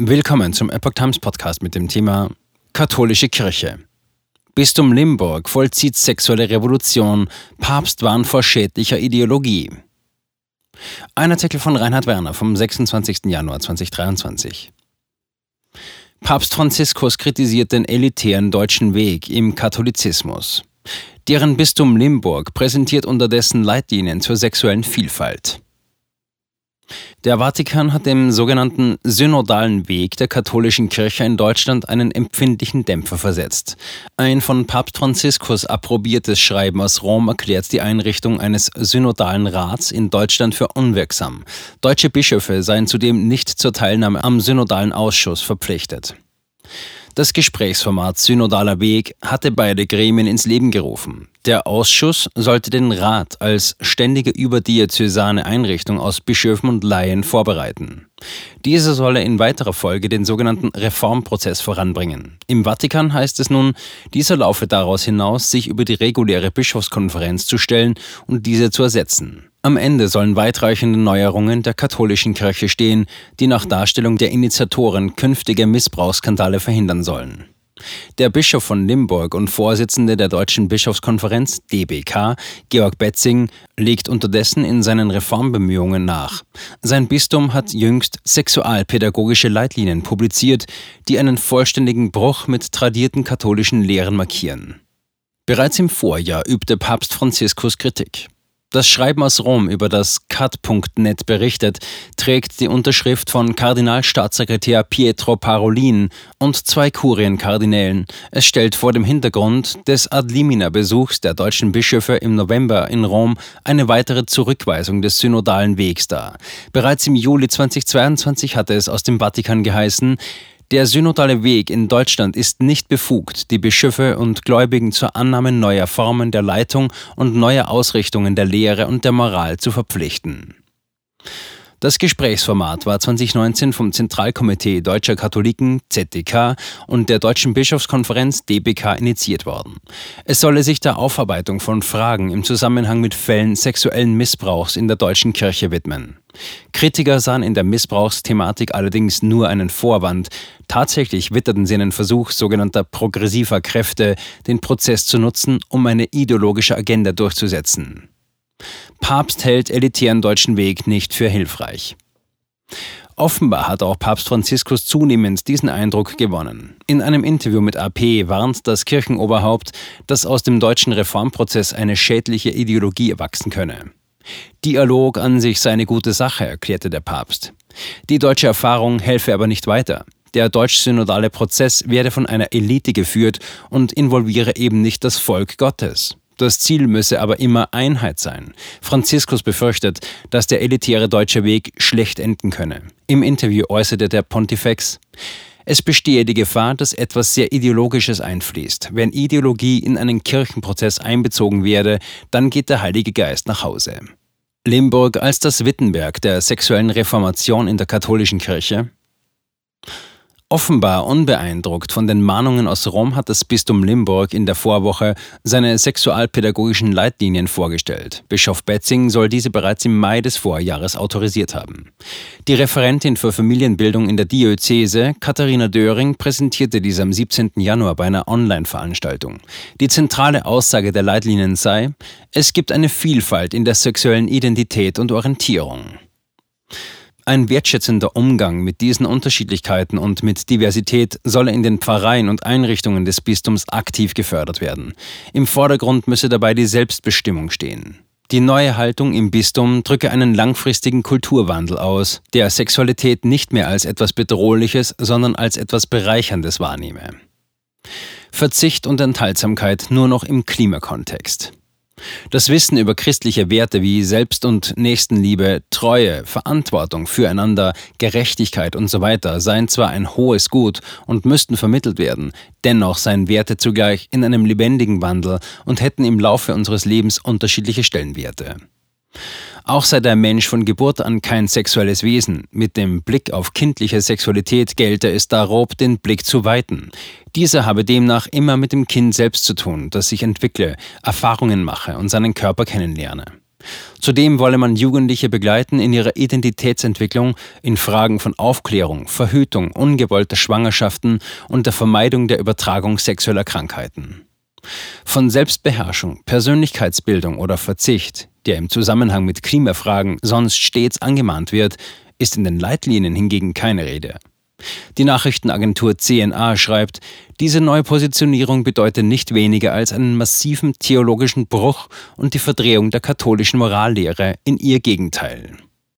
Willkommen zum Epoch Times Podcast mit dem Thema Katholische Kirche. Bistum Limburg vollzieht sexuelle Revolution, Papst warnt vor schädlicher Ideologie. Ein Artikel von Reinhard Werner vom 26. Januar 2023. Papst Franziskus kritisiert den elitären deutschen Weg im Katholizismus. Deren Bistum Limburg präsentiert unterdessen Leitlinien zur sexuellen Vielfalt. Der Vatikan hat dem sogenannten synodalen Weg der katholischen Kirche in Deutschland einen empfindlichen Dämpfer versetzt. Ein von Papst Franziskus approbiertes Schreiben aus Rom erklärt die Einrichtung eines synodalen Rats in Deutschland für unwirksam. Deutsche Bischöfe seien zudem nicht zur Teilnahme am synodalen Ausschuss verpflichtet. Das Gesprächsformat Synodaler Weg hatte beide Gremien ins Leben gerufen. Der Ausschuss sollte den Rat als ständige überdiözesane Einrichtung aus Bischöfen und Laien vorbereiten. Diese solle in weiterer Folge den sogenannten Reformprozess voranbringen. Im Vatikan heißt es nun, dieser laufe daraus hinaus, sich über die reguläre Bischofskonferenz zu stellen und diese zu ersetzen. Am Ende sollen weitreichende Neuerungen der katholischen Kirche stehen, die nach Darstellung der Initiatoren künftige Missbrauchsskandale verhindern sollen. Der Bischof von Limburg und Vorsitzende der Deutschen Bischofskonferenz DBK, Georg Betzing, legt unterdessen in seinen Reformbemühungen nach. Sein Bistum hat jüngst sexualpädagogische Leitlinien publiziert, die einen vollständigen Bruch mit tradierten katholischen Lehren markieren. Bereits im Vorjahr übte Papst Franziskus Kritik. Das Schreiben aus Rom über das cut.net berichtet, trägt die Unterschrift von Kardinalstaatssekretär Pietro Parolin und zwei Kurienkardinälen. Es stellt vor dem Hintergrund des Ad limina Besuchs der deutschen Bischöfe im November in Rom eine weitere Zurückweisung des synodalen Wegs dar. Bereits im Juli 2022 hatte es aus dem Vatikan geheißen, der synodale Weg in Deutschland ist nicht befugt, die Bischöfe und Gläubigen zur Annahme neuer Formen der Leitung und neuer Ausrichtungen der Lehre und der Moral zu verpflichten. Das Gesprächsformat war 2019 vom Zentralkomitee Deutscher Katholiken ZDK und der Deutschen Bischofskonferenz DBK initiiert worden. Es solle sich der Aufarbeitung von Fragen im Zusammenhang mit Fällen sexuellen Missbrauchs in der deutschen Kirche widmen. Kritiker sahen in der Missbrauchsthematik allerdings nur einen Vorwand. Tatsächlich witterten sie einen Versuch sogenannter progressiver Kräfte, den Prozess zu nutzen, um eine ideologische Agenda durchzusetzen. Papst hält elitären deutschen Weg nicht für hilfreich. Offenbar hat auch Papst Franziskus zunehmend diesen Eindruck gewonnen. In einem Interview mit AP warnt das Kirchenoberhaupt, dass aus dem deutschen Reformprozess eine schädliche Ideologie erwachsen könne. Dialog an sich sei eine gute Sache, erklärte der Papst. Die deutsche Erfahrung helfe aber nicht weiter. Der deutsch-synodale Prozess werde von einer Elite geführt und involviere eben nicht das Volk Gottes. Das Ziel müsse aber immer Einheit sein. Franziskus befürchtet, dass der elitäre deutsche Weg schlecht enden könne. Im Interview äußerte der Pontifex, es bestehe die Gefahr, dass etwas sehr Ideologisches einfließt. Wenn Ideologie in einen Kirchenprozess einbezogen werde, dann geht der Heilige Geist nach Hause. Limburg als das Wittenberg der sexuellen Reformation in der katholischen Kirche? Offenbar unbeeindruckt von den Mahnungen aus Rom hat das Bistum Limburg in der Vorwoche seine sexualpädagogischen Leitlinien vorgestellt. Bischof Betzing soll diese bereits im Mai des Vorjahres autorisiert haben. Die Referentin für Familienbildung in der Diözese, Katharina Döring, präsentierte diese am 17. Januar bei einer Online-Veranstaltung. Die zentrale Aussage der Leitlinien sei, es gibt eine Vielfalt in der sexuellen Identität und Orientierung. Ein wertschätzender Umgang mit diesen Unterschiedlichkeiten und mit Diversität solle in den Pfarreien und Einrichtungen des Bistums aktiv gefördert werden. Im Vordergrund müsse dabei die Selbstbestimmung stehen. Die neue Haltung im Bistum drücke einen langfristigen Kulturwandel aus, der Sexualität nicht mehr als etwas Bedrohliches, sondern als etwas Bereicherndes wahrnehme. Verzicht und Enthaltsamkeit nur noch im Klimakontext. Das Wissen über christliche Werte wie Selbst- und Nächstenliebe, Treue, Verantwortung füreinander, Gerechtigkeit und so seien zwar ein hohes Gut und müssten vermittelt werden, dennoch seien Werte zugleich in einem lebendigen Wandel und hätten im Laufe unseres Lebens unterschiedliche Stellenwerte. Auch sei der Mensch von Geburt an kein sexuelles Wesen. Mit dem Blick auf kindliche Sexualität gelte es darob, den Blick zu weiten. Dieser habe demnach immer mit dem Kind selbst zu tun, das sich entwickle, Erfahrungen mache und seinen Körper kennenlerne. Zudem wolle man Jugendliche begleiten in ihrer Identitätsentwicklung in Fragen von Aufklärung, Verhütung, ungewollter Schwangerschaften und der Vermeidung der Übertragung sexueller Krankheiten. Von Selbstbeherrschung, Persönlichkeitsbildung oder Verzicht, der im Zusammenhang mit Klimafragen sonst stets angemahnt wird, ist in den Leitlinien hingegen keine Rede. Die Nachrichtenagentur CNA schreibt, diese Neupositionierung bedeutet nicht weniger als einen massiven theologischen Bruch und die Verdrehung der katholischen Morallehre in ihr Gegenteil.